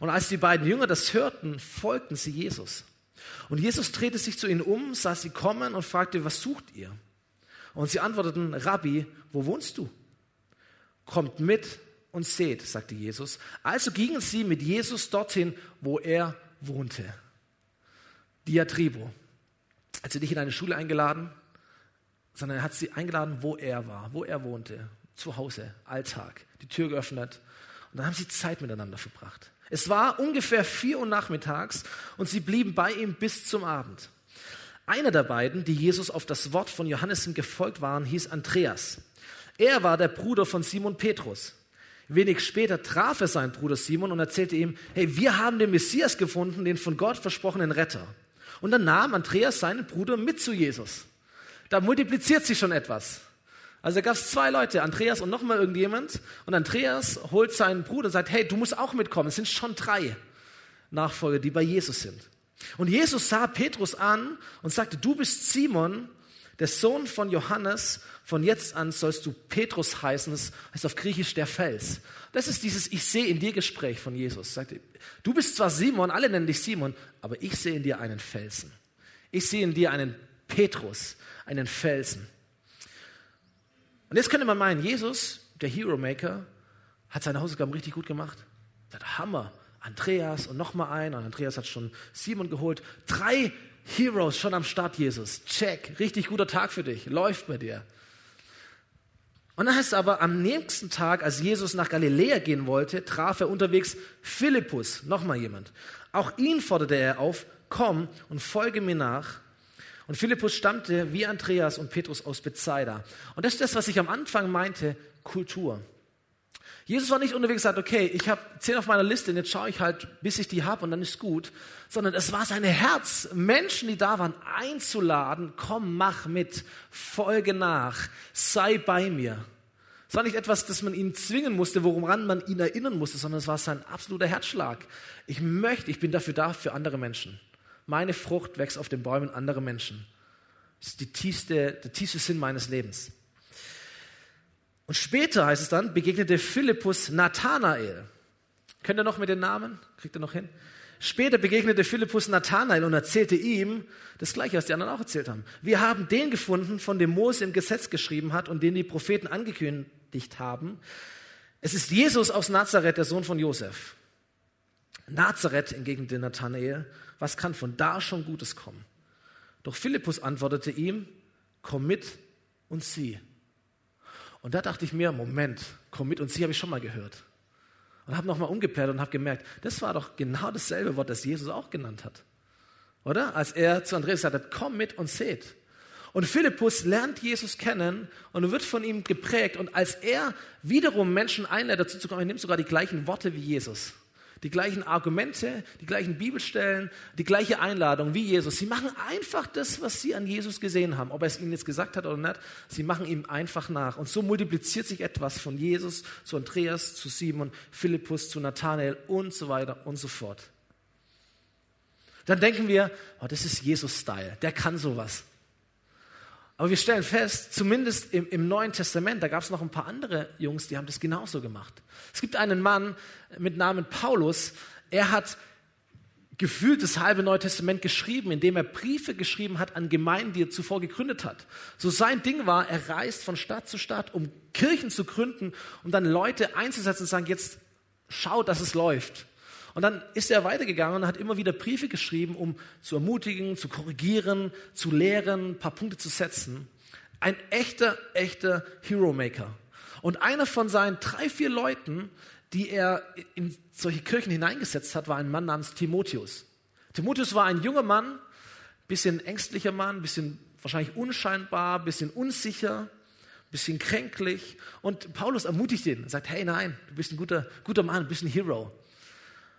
Und als die beiden Jünger das hörten, folgten sie Jesus. Und Jesus drehte sich zu ihnen um, sah sie kommen und fragte, was sucht ihr? Und sie antworteten, Rabbi, wo wohnst du? Kommt mit und seht, sagte Jesus. Also gingen sie mit Jesus dorthin, wo er wohnte. Diatribo. Hat sie nicht in eine Schule eingeladen, sondern er hat sie eingeladen, wo er war, wo er wohnte, zu Hause, Alltag, die Tür geöffnet. Und dann haben sie Zeit miteinander verbracht. Es war ungefähr vier Uhr nachmittags und sie blieben bei ihm bis zum Abend. Einer der beiden, die Jesus auf das Wort von Johannes gefolgt waren, hieß Andreas. Er war der Bruder von Simon Petrus. Wenig später traf er seinen Bruder Simon und erzählte ihm, hey, wir haben den Messias gefunden, den von Gott versprochenen Retter. Und dann nahm Andreas seinen Bruder mit zu Jesus. Da multipliziert sich schon etwas. Also da gab es zwei Leute, Andreas und nochmal irgendjemand. Und Andreas holt seinen Bruder und sagt, hey, du musst auch mitkommen. Es sind schon drei Nachfolger, die bei Jesus sind. Und Jesus sah Petrus an und sagte, du bist Simon, der Sohn von Johannes. Von jetzt an sollst du Petrus heißen. Das heißt auf Griechisch der Fels. Das ist dieses Ich sehe in dir Gespräch von Jesus. Sagte, du bist zwar Simon, alle nennen dich Simon, aber ich sehe in dir einen Felsen. Ich sehe in dir einen Petrus, einen Felsen. Und jetzt könnte man meinen, Jesus, der Hero Maker, hat seine Hausaufgaben richtig gut gemacht. Das Hammer. Andreas und nochmal ein. Und Andreas hat schon Simon geholt. Drei Heroes schon am Start, Jesus. Check. Richtig guter Tag für dich. Läuft bei dir. Und dann heißt es aber, am nächsten Tag, als Jesus nach Galiläa gehen wollte, traf er unterwegs Philippus, nochmal jemand. Auch ihn forderte er auf, komm und folge mir nach. Und Philippus stammte wie Andreas und Petrus aus Bethsaida. Und das ist das, was ich am Anfang meinte, Kultur. Jesus war nicht unterwegs und sagt, okay, ich habe zehn auf meiner Liste und jetzt schaue ich halt, bis ich die habe und dann ist gut. Sondern es war sein Herz, Menschen, die da waren, einzuladen, komm, mach mit, folge nach, sei bei mir. Es war nicht etwas, das man ihn zwingen musste, woran man ihn erinnern musste, sondern es war sein absoluter Herzschlag. Ich möchte, ich bin dafür da für andere Menschen. Meine Frucht wächst auf den Bäumen anderer Menschen. Das ist die tiefste, der tiefste Sinn meines Lebens. Und später heißt es dann, begegnete Philippus Nathanael. Könnt ihr noch mit den Namen? Kriegt ihr noch hin? Später begegnete Philippus Nathanael und erzählte ihm das Gleiche, was die anderen auch erzählt haben. Wir haben den gefunden, von dem Mose im Gesetz geschrieben hat und den die Propheten angekündigt haben. Es ist Jesus aus Nazareth, der Sohn von Josef. Nazareth entgegnete Nathanael, was kann von da schon Gutes kommen? Doch Philippus antwortete ihm, komm mit und sieh. Und da dachte ich mir, Moment, komm mit und sie habe ich schon mal gehört. Und habe nochmal umgekehrt und habe gemerkt, das war doch genau dasselbe Wort, das Jesus auch genannt hat. Oder? Als er zu Andreas gesagt hat, komm mit und seht. Und Philippus lernt Jesus kennen und wird von ihm geprägt. Und als er wiederum Menschen einlädt, dazu zu kommen, er nimmt sogar die gleichen Worte wie Jesus die gleichen Argumente, die gleichen Bibelstellen, die gleiche Einladung wie Jesus. Sie machen einfach das, was sie an Jesus gesehen haben, ob er es ihnen jetzt gesagt hat oder nicht. Sie machen ihm einfach nach. Und so multipliziert sich etwas von Jesus zu Andreas, zu Simon, Philippus, zu Nathanael und so weiter und so fort. Dann denken wir, oh, das ist Jesus-Style, der kann sowas. Aber wir stellen fest, zumindest im, im Neuen Testament, da gab es noch ein paar andere Jungs, die haben das genauso gemacht. Es gibt einen Mann mit Namen Paulus, er hat gefühlt das halbe Neue Testament geschrieben, indem er Briefe geschrieben hat an Gemeinden, die er zuvor gegründet hat. So sein Ding war, er reist von Stadt zu Stadt, um Kirchen zu gründen, um dann Leute einzusetzen und sagen, jetzt schau, dass es läuft. Und dann ist er weitergegangen und hat immer wieder Briefe geschrieben, um zu ermutigen, zu korrigieren, zu lehren, ein paar Punkte zu setzen. Ein echter, echter Hero Maker. Und einer von seinen drei, vier Leuten, die er in solche Kirchen hineingesetzt hat, war ein Mann namens Timotheus. Timotheus war ein junger Mann, bisschen ängstlicher Mann, bisschen wahrscheinlich unscheinbar, bisschen unsicher, bisschen kränklich. Und Paulus ermutigt ihn und sagt, hey nein, du bist ein guter, guter Mann, du bist ein Hero.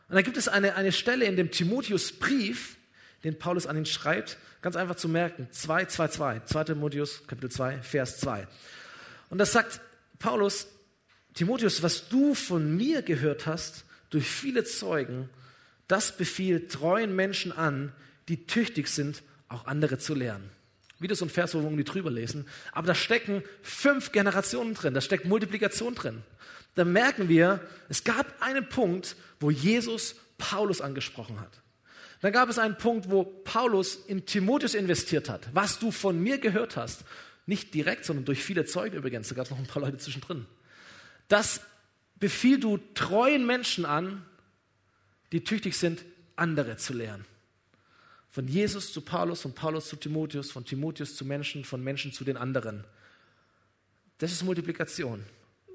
Und dann gibt es eine, eine Stelle in dem Timotheus-Brief, den Paulus an ihn schreibt, ganz einfach zu merken, 2, 2, 2, 2 Timotheus, Kapitel 2, Vers 2. Und das sagt Paulus, Timotheus, was du von mir gehört hast, durch viele Zeugen, das befiehlt treuen Menschen an, die tüchtig sind, auch andere zu lernen. Wieder so ein Vers, wo wir irgendwie drüber lesen. Aber da stecken fünf Generationen drin, da steckt Multiplikation drin da merken wir, es gab einen Punkt, wo Jesus Paulus angesprochen hat. Dann gab es einen Punkt, wo Paulus in Timotheus investiert hat. Was du von mir gehört hast, nicht direkt, sondern durch viele Zeugen übrigens, da gab es noch ein paar Leute zwischendrin. Das befiehl du treuen Menschen an, die tüchtig sind, andere zu lehren. Von Jesus zu Paulus, von Paulus zu Timotheus, von Timotheus zu Menschen, von Menschen zu den anderen. Das ist Multiplikation.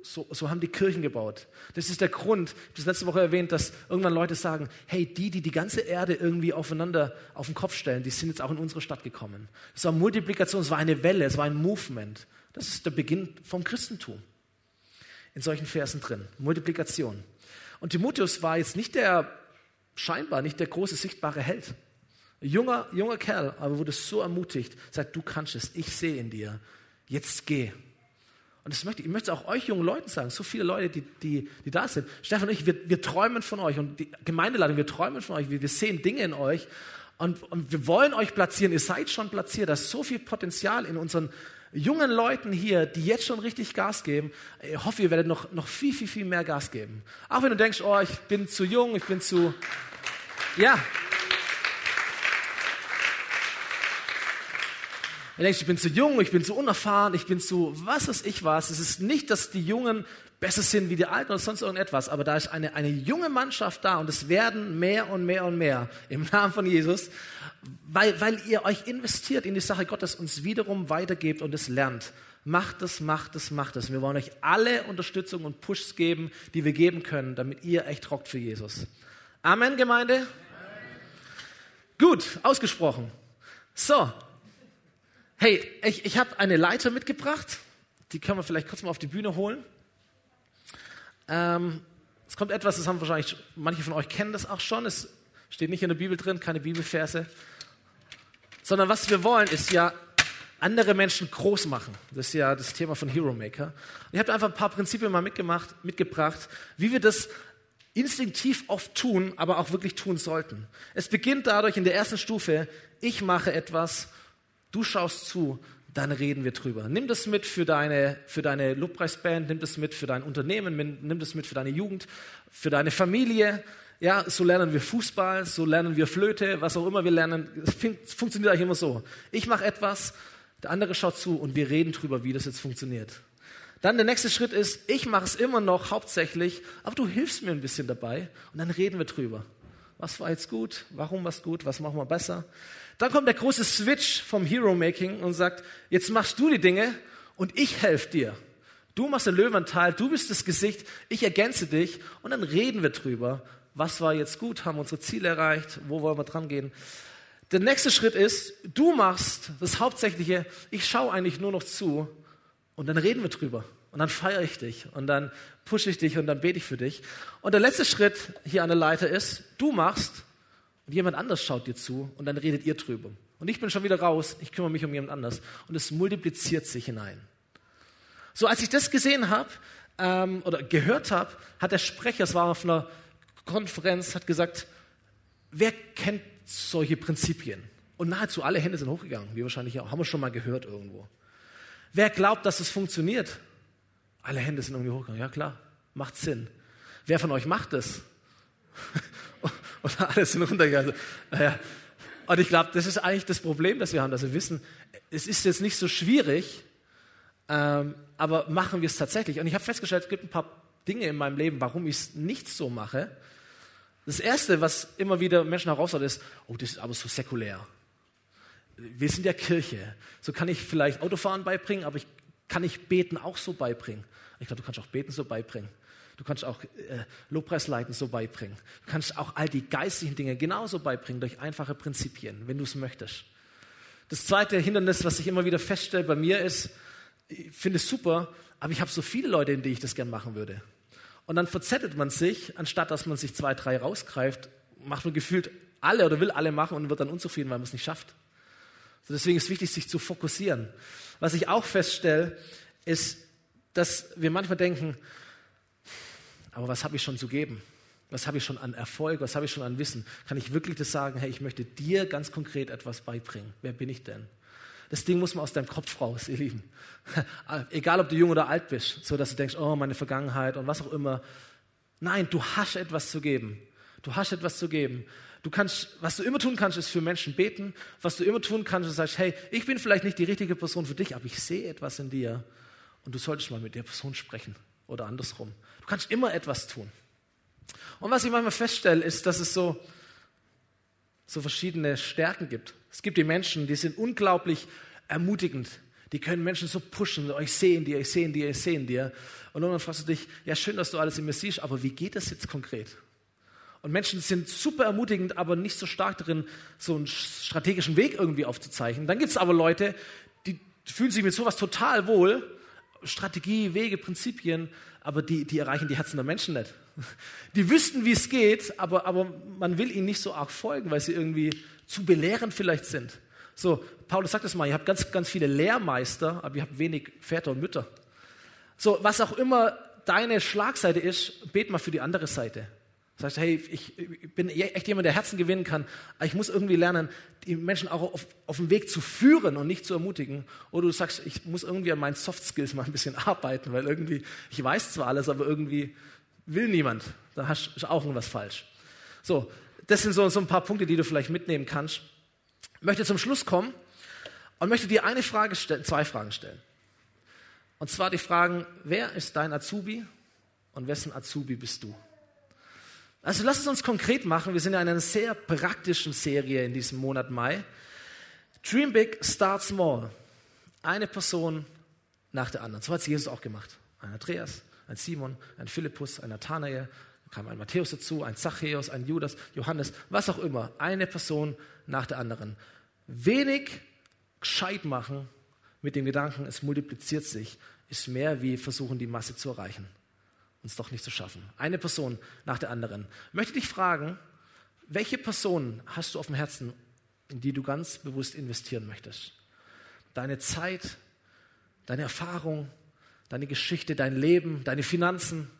So, so haben die Kirchen gebaut. Das ist der Grund, ich habe das letzte Woche erwähnt, dass irgendwann Leute sagen, hey, die, die die ganze Erde irgendwie aufeinander auf den Kopf stellen, die sind jetzt auch in unsere Stadt gekommen. Es war Multiplikation, es war eine Welle, es war ein Movement. Das ist der Beginn vom Christentum. In solchen Versen drin. Multiplikation. Und Timotheus war jetzt nicht der, scheinbar nicht der große sichtbare Held. Junger, junger Kerl, aber wurde so ermutigt, sagt, du kannst es, ich sehe in dir. Jetzt geh. Und das möchte, ich möchte es auch euch jungen Leuten sagen, so viele Leute, die, die, die da sind. Stefan und ich, wir, wir träumen von euch und die Gemeindeleitung, wir träumen von euch, wir, wir sehen Dinge in euch und, und wir wollen euch platzieren. Ihr seid schon platziert. Da ist so viel Potenzial in unseren jungen Leuten hier, die jetzt schon richtig Gas geben. Ich hoffe, ihr werdet noch, noch viel, viel, viel mehr Gas geben. Auch wenn du denkst, oh, ich bin zu jung, ich bin zu, ja, Du denkst, ich bin zu jung, ich bin zu unerfahren, ich bin zu was weiß ich was. Es ist nicht, dass die Jungen besser sind wie die Alten oder sonst irgendetwas, aber da ist eine, eine junge Mannschaft da und es werden mehr und mehr und mehr im Namen von Jesus, weil, weil ihr euch investiert in die Sache Gottes, uns wiederum weitergebt und es lernt. Macht es, macht es, macht es. Wir wollen euch alle Unterstützung und Pushs geben, die wir geben können, damit ihr echt rockt für Jesus. Amen, Gemeinde? Gut, ausgesprochen. So, Hey, ich, ich habe eine Leiter mitgebracht. Die können wir vielleicht kurz mal auf die Bühne holen. Ähm, es kommt etwas, das haben wahrscheinlich, manche von euch kennen das auch schon. Es steht nicht in der Bibel drin, keine Bibelverse. Sondern was wir wollen, ist ja andere Menschen groß machen. Das ist ja das Thema von Hero Maker. Ich habe einfach ein paar Prinzipien mal mitgemacht, mitgebracht, wie wir das instinktiv oft tun, aber auch wirklich tun sollten. Es beginnt dadurch in der ersten Stufe, ich mache etwas, du schaust zu, dann reden wir drüber. Nimm das mit für deine, für deine Lobpreisband, nimm das mit für dein Unternehmen, nimm das mit für deine Jugend, für deine Familie. Ja, so lernen wir Fußball, so lernen wir Flöte, was auch immer wir lernen. Es funktioniert eigentlich immer so. Ich mache etwas, der andere schaut zu und wir reden drüber, wie das jetzt funktioniert. Dann der nächste Schritt ist, ich mache es immer noch hauptsächlich, aber du hilfst mir ein bisschen dabei und dann reden wir drüber. Was war jetzt gut? Warum war es gut? Was machen wir besser? Dann kommt der große Switch vom Hero-Making und sagt, jetzt machst du die Dinge und ich helfe dir. Du machst den Löwenteil, du bist das Gesicht, ich ergänze dich und dann reden wir drüber. Was war jetzt gut? Haben unsere Ziele erreicht? Wo wollen wir dran gehen? Der nächste Schritt ist, du machst das Hauptsächliche, ich schaue eigentlich nur noch zu und dann reden wir drüber. Und dann feiere ich dich und dann pushe ich dich und dann bete ich für dich. Und der letzte Schritt hier an der Leiter ist, du machst und jemand anders schaut dir zu und dann redet ihr drüber. Und ich bin schon wieder raus, ich kümmere mich um jemand anders. Und es multipliziert sich hinein. So, als ich das gesehen habe ähm, oder gehört habe, hat der Sprecher, es war auf einer Konferenz, hat gesagt, wer kennt solche Prinzipien? Und nahezu alle Hände sind hochgegangen, wie wahrscheinlich auch, haben wir schon mal gehört irgendwo. Wer glaubt, dass es funktioniert? Alle Hände sind irgendwie hochgegangen. Ja klar, macht Sinn. Wer von euch macht es? Und alle sind runtergegangen. Naja. Und ich glaube, das ist eigentlich das Problem, das wir haben, dass wir wissen, es ist jetzt nicht so schwierig, ähm, aber machen wir es tatsächlich. Und ich habe festgestellt, es gibt ein paar Dinge in meinem Leben, warum ich es nicht so mache. Das Erste, was immer wieder Menschen herausfordert, ist, oh, das ist aber so säkulär. Wir sind ja Kirche. So kann ich vielleicht Autofahren beibringen, aber ich kann ich Beten auch so beibringen. Ich glaube, du kannst auch Beten so beibringen. Du kannst auch äh, Lobpreisleiten so beibringen. Du kannst auch all die geistigen Dinge genauso beibringen durch einfache Prinzipien, wenn du es möchtest. Das zweite Hindernis, was ich immer wieder feststelle bei mir ist, ich finde es super, aber ich habe so viele Leute, in die ich das gern machen würde. Und dann verzettelt man sich, anstatt dass man sich zwei, drei rausgreift, macht man gefühlt alle oder will alle machen und wird dann unzufrieden, weil man es nicht schafft. So deswegen ist es wichtig, sich zu fokussieren. Was ich auch feststelle, ist, dass wir manchmal denken, aber was habe ich schon zu geben? Was habe ich schon an Erfolg? Was habe ich schon an Wissen? Kann ich wirklich das sagen, hey, ich möchte dir ganz konkret etwas beibringen? Wer bin ich denn? Das Ding muss man aus deinem Kopf raus, ihr Lieben. Egal, ob du jung oder alt bist, so dass du denkst, oh, meine Vergangenheit und was auch immer. Nein, du hast etwas zu geben. Du hast etwas zu geben. Du kannst, was du immer tun kannst, ist für Menschen beten. Was du immer tun kannst, ist sagst, hey, ich bin vielleicht nicht die richtige Person für dich, aber ich sehe etwas in dir und du solltest mal mit der Person sprechen oder andersrum. Du kannst immer etwas tun. Und was ich manchmal feststelle, ist, dass es so, so verschiedene Stärken gibt. Es gibt die Menschen, die sind unglaublich ermutigend. Die können Menschen so pushen. Oh, ich sehe in dir, ich sehe in dir, ich sehe in dir. Und dann fragst du dich, ja, schön, dass du alles in mir siehst, aber wie geht das jetzt konkret? Und Menschen sind super ermutigend, aber nicht so stark darin, so einen strategischen Weg irgendwie aufzuzeichnen. Dann gibt es aber Leute, die fühlen sich mit sowas total wohl. Strategie, Wege, Prinzipien, aber die, die erreichen die Herzen der Menschen nicht. Die wüssten, wie es geht, aber, aber man will ihnen nicht so arg folgen, weil sie irgendwie zu belehrend vielleicht sind. So, Paulus sagt es mal, ihr habt ganz, ganz viele Lehrmeister, aber ihr habt wenig Väter und Mütter. So, was auch immer deine Schlagseite ist, bet mal für die andere Seite. Sagst, hey, ich, bin echt jemand, der Herzen gewinnen kann, aber ich muss irgendwie lernen, die Menschen auch auf, auf den Weg zu führen und nicht zu ermutigen. Oder du sagst, ich muss irgendwie an meinen Soft Skills mal ein bisschen arbeiten, weil irgendwie, ich weiß zwar alles, aber irgendwie will niemand. Da hast du auch irgendwas falsch. So, das sind so, so ein paar Punkte, die du vielleicht mitnehmen kannst. Ich möchte zum Schluss kommen und möchte dir eine Frage stellen, zwei Fragen stellen. Und zwar die Fragen, wer ist dein Azubi und wessen Azubi bist du? Also lasst es uns konkret machen. Wir sind in einer sehr praktischen Serie in diesem Monat Mai. Dream big, start small. Eine Person nach der anderen. So hat es Jesus auch gemacht. Ein Andreas, ein Simon, ein Philippus, ein Nathanael, kam ein Matthäus dazu, ein Zachäus, ein Judas, Johannes, was auch immer. Eine Person nach der anderen. Wenig gescheit machen mit dem Gedanken, es multipliziert sich, ist mehr wie versuchen, die Masse zu erreichen. Uns doch nicht zu schaffen. Eine Person nach der anderen. Ich möchte dich fragen, welche Person hast du auf dem Herzen, in die du ganz bewusst investieren möchtest? Deine Zeit, deine Erfahrung, deine Geschichte, dein Leben, deine Finanzen.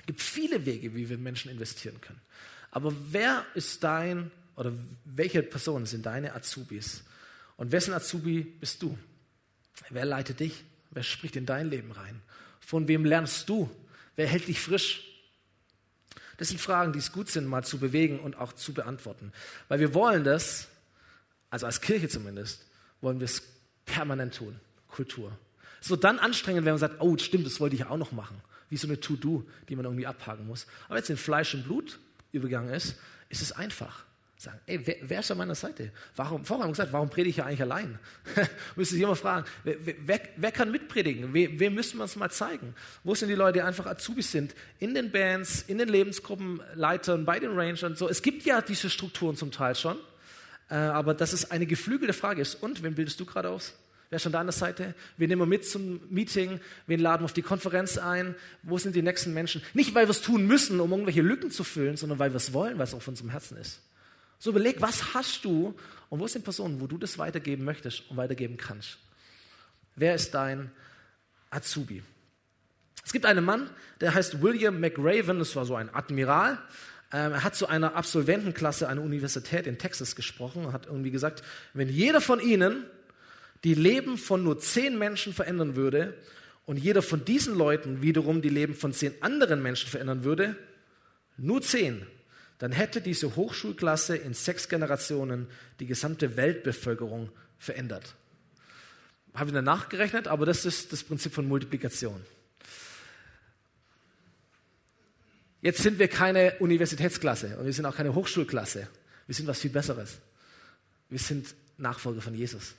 Es gibt viele Wege, wie wir Menschen investieren können. Aber wer ist dein oder welche Personen sind deine Azubis? Und wessen Azubi bist du? Wer leitet dich? Wer spricht in dein Leben rein? Von wem lernst du? Wer hält dich frisch? Das sind Fragen, die es gut sind, mal zu bewegen und auch zu beantworten. Weil wir wollen das, also als Kirche zumindest, wollen wir es permanent tun. Kultur. Es wird dann anstrengend, wenn man sagt, oh, stimmt, das wollte ich auch noch machen. Wie so eine To-Do, die man irgendwie abhaken muss. Aber jetzt in Fleisch und Blut übergegangen ist, ist es einfach. Sagen, ey, wer, wer, ist an meiner Seite? Warum, vorher haben wir gesagt, warum predige ich ja eigentlich allein? Müsste sich immer fragen, wer, wer, wer kann mitpredigen? Wem, wem müssen wir uns mal zeigen? Wo sind die Leute, die einfach Azubis sind? In den Bands, in den Lebensgruppenleitern, bei den Rangern. So. Es gibt ja diese Strukturen zum Teil schon, äh, aber dass es eine geflügelte Frage ist. Und, wen bildest du gerade aus? Wer ist an deiner Seite? Wen nehmen wir mit zum Meeting? Wen laden wir auf die Konferenz ein? Wo sind die nächsten Menschen? Nicht, weil wir es tun müssen, um irgendwelche Lücken zu füllen, sondern weil wir es wollen, weil es auf unserem Herzen ist. So überleg, was hast du und wo sind Personen, wo du das weitergeben möchtest und weitergeben kannst. Wer ist dein Azubi? Es gibt einen Mann, der heißt William McRaven, das war so ein Admiral. Ähm, er hat zu einer Absolventenklasse einer Universität in Texas gesprochen und hat irgendwie gesagt, wenn jeder von ihnen die Leben von nur zehn Menschen verändern würde und jeder von diesen Leuten wiederum die Leben von zehn anderen Menschen verändern würde, nur zehn, dann hätte diese Hochschulklasse in sechs Generationen die gesamte Weltbevölkerung verändert. Habe ich dann nachgerechnet, aber das ist das Prinzip von Multiplikation. Jetzt sind wir keine Universitätsklasse und wir sind auch keine Hochschulklasse. Wir sind was viel Besseres. Wir sind Nachfolger von Jesus.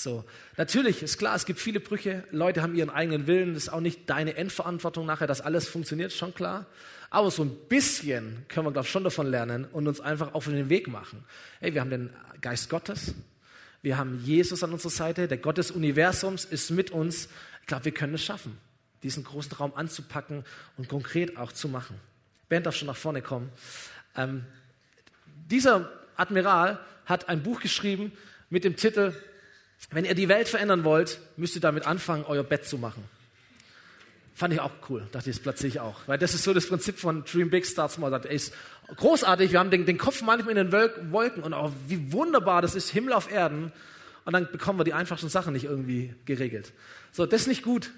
So, natürlich ist klar, es gibt viele Brüche. Leute haben ihren eigenen Willen. Das ist auch nicht deine Endverantwortung nachher, dass alles funktioniert, schon klar. Aber so ein bisschen können wir, glaube ich, schon davon lernen und uns einfach auf den Weg machen. Hey, wir haben den Geist Gottes. Wir haben Jesus an unserer Seite. Der Gott des Universums ist mit uns. Ich glaube, wir können es schaffen, diesen großen Raum anzupacken und konkret auch zu machen. Bernd darf schon nach vorne kommen. Ähm, dieser Admiral hat ein Buch geschrieben mit dem Titel, wenn ihr die Welt verändern wollt, müsst ihr damit anfangen, euer Bett zu machen. Fand ich auch cool. Dachte ich, das platziere ich auch. Weil das ist so das Prinzip von Dream Big, Start Small. Ey, ist großartig. Wir haben den, den Kopf manchmal in den Wolken und auch wie wunderbar das ist, Himmel auf Erden. Und dann bekommen wir die einfachsten Sachen nicht irgendwie geregelt. So, das ist nicht gut.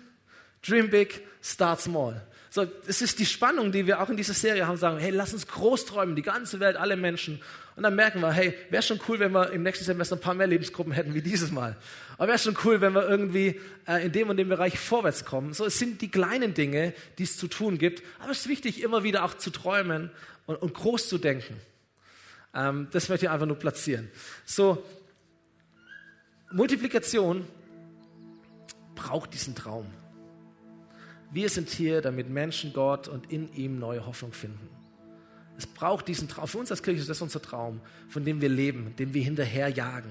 Dream Big, Start Small. So, es ist die Spannung, die wir auch in dieser Serie haben, sagen, hey, lass uns groß träumen, die ganze Welt, alle Menschen. Und dann merken wir, hey, wäre schon cool, wenn wir im nächsten Semester ein paar mehr Lebensgruppen hätten wie dieses Mal. Aber wäre schon cool, wenn wir irgendwie äh, in dem und dem Bereich vorwärts kommen. So, es sind die kleinen Dinge, die es zu tun gibt. Aber es ist wichtig, immer wieder auch zu träumen und, und groß zu denken. Ähm, das möchte ich einfach nur platzieren. So, Multiplikation braucht diesen Traum. Wir sind hier, damit Menschen Gott und in ihm neue Hoffnung finden. Es braucht diesen Traum. Für uns als Kirche ist das unser Traum, von dem wir leben, dem wir hinterherjagen.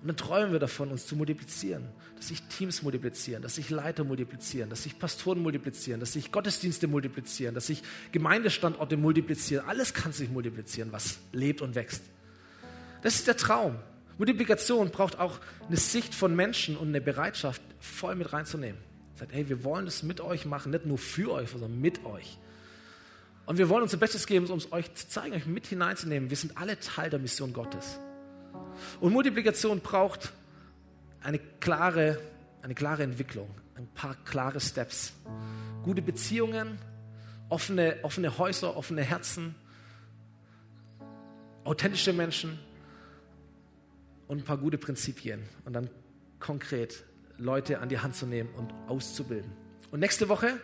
Und dann träumen wir davon, uns zu multiplizieren, dass sich Teams multiplizieren, dass sich Leiter multiplizieren, dass sich Pastoren multiplizieren, dass sich Gottesdienste multiplizieren, dass sich Gemeindestandorte multiplizieren. Alles kann sich multiplizieren, was lebt und wächst. Das ist der Traum. Multiplikation braucht auch eine Sicht von Menschen und eine Bereitschaft, voll mit reinzunehmen. Sagt, hey, wir wollen das mit euch machen, nicht nur für euch, sondern mit euch. Und wir wollen unser Bestes geben, um es euch zu zeigen, euch mit hineinzunehmen. Wir sind alle Teil der Mission Gottes. Und Multiplikation braucht eine klare, eine klare Entwicklung, ein paar klare Steps. Gute Beziehungen, offene, offene Häuser, offene Herzen, authentische Menschen und ein paar gute Prinzipien. Und dann konkret Leute an die Hand zu nehmen und auszubilden. Und nächste Woche,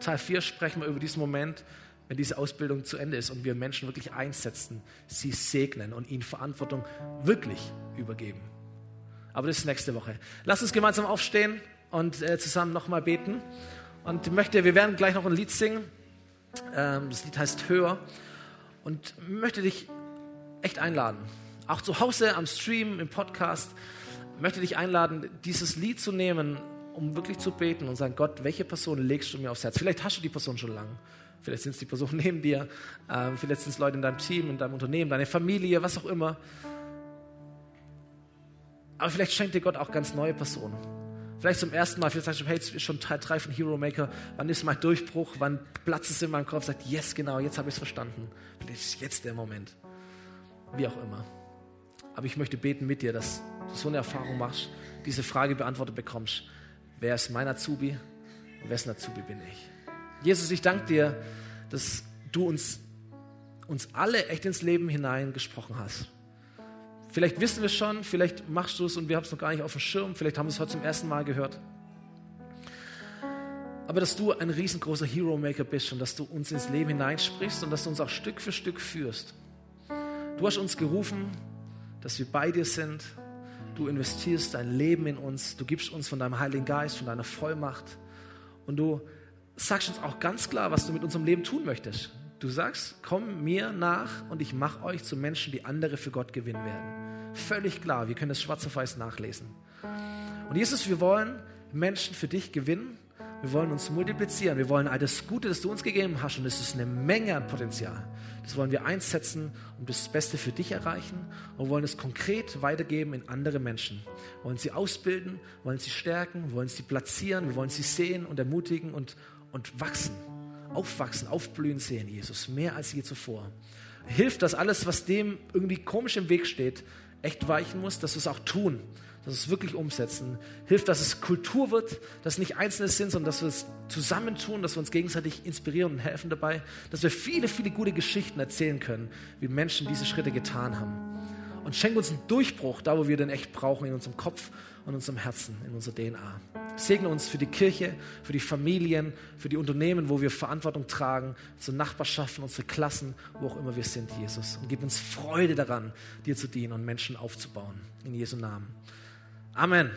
Teil 4, sprechen wir über diesen Moment, wenn diese Ausbildung zu Ende ist und wir Menschen wirklich einsetzen, sie segnen und ihnen Verantwortung wirklich übergeben. Aber das ist nächste Woche. Lass uns gemeinsam aufstehen und äh, zusammen nochmal beten. Und ich möchte, wir werden gleich noch ein Lied singen. Ähm, das Lied heißt Höher. Und möchte dich echt einladen. Auch zu Hause am Stream, im Podcast möchte dich einladen, dieses Lied zu nehmen um wirklich zu beten und sagen, Gott, welche Person legst du mir aufs Herz? Vielleicht hast du die Person schon lange. Vielleicht sind es die Personen neben dir, äh, vielleicht sind es Leute in deinem Team, in deinem Unternehmen, deine Familie, was auch immer. Aber vielleicht schenkt dir Gott auch ganz neue Personen. Vielleicht zum ersten Mal, vielleicht sagst du, hey, jetzt ist schon Teil 3 von Hero Maker. Wann ist mein Durchbruch? Wann platzt es in meinem Kopf? Sagt, yes, genau, jetzt habe ich es verstanden. Vielleicht ist jetzt der Moment. Wie auch immer. Aber ich möchte beten mit dir, dass du so eine Erfahrung machst, diese Frage beantwortet bekommst. Wer ist mein Azubi? Und wessen Azubi bin ich? Jesus, ich danke dir, dass du uns, uns alle echt ins Leben hinein gesprochen hast. Vielleicht wissen wir schon, vielleicht machst du es und wir haben es noch gar nicht auf dem Schirm, vielleicht haben wir es heute zum ersten Mal gehört. Aber dass du ein riesengroßer Hero-Maker bist und dass du uns ins Leben hineinsprichst und dass du uns auch Stück für Stück führst. Du hast uns gerufen, dass wir bei dir sind. Du investierst dein Leben in uns. Du gibst uns von deinem Heiligen Geist, von deiner Vollmacht. Und du sagst uns auch ganz klar, was du mit unserem Leben tun möchtest. Du sagst, komm mir nach und ich mache euch zu Menschen, die andere für Gott gewinnen werden. Völlig klar, wir können das schwarz auf weiß nachlesen. Und Jesus, wir wollen Menschen für dich gewinnen. Wir wollen uns multiplizieren. Wir wollen all das Gute, das du uns gegeben hast, und es ist eine Menge an Potenzial. Das wollen wir einsetzen und das Beste für dich erreichen und wollen es konkret weitergeben in andere Menschen. Wir wollen sie ausbilden, wollen sie stärken, wollen sie platzieren, wir wollen sie sehen und ermutigen und, und wachsen aufwachsen, aufblühen sehen, Jesus, mehr als je zuvor. Hilf, dass alles, was dem irgendwie komisch im Weg steht, echt weichen muss, dass wir es auch tun, dass wir es wirklich umsetzen. Hilf, dass es Kultur wird, dass nicht Einzelne sind, sondern dass wir es zusammentun, dass wir uns gegenseitig inspirieren und helfen dabei, dass wir viele, viele gute Geschichten erzählen können, wie Menschen diese Schritte getan haben und schenk uns einen Durchbruch, da wo wir den echt brauchen, in unserem Kopf und unserem Herzen, in unserer DNA. Segne uns für die Kirche, für die Familien, für die Unternehmen, wo wir Verantwortung tragen, unsere Nachbarschaften, unsere Klassen, wo auch immer wir sind, Jesus. Und gib uns Freude daran, dir zu dienen und Menschen aufzubauen. In Jesu Namen. Amen.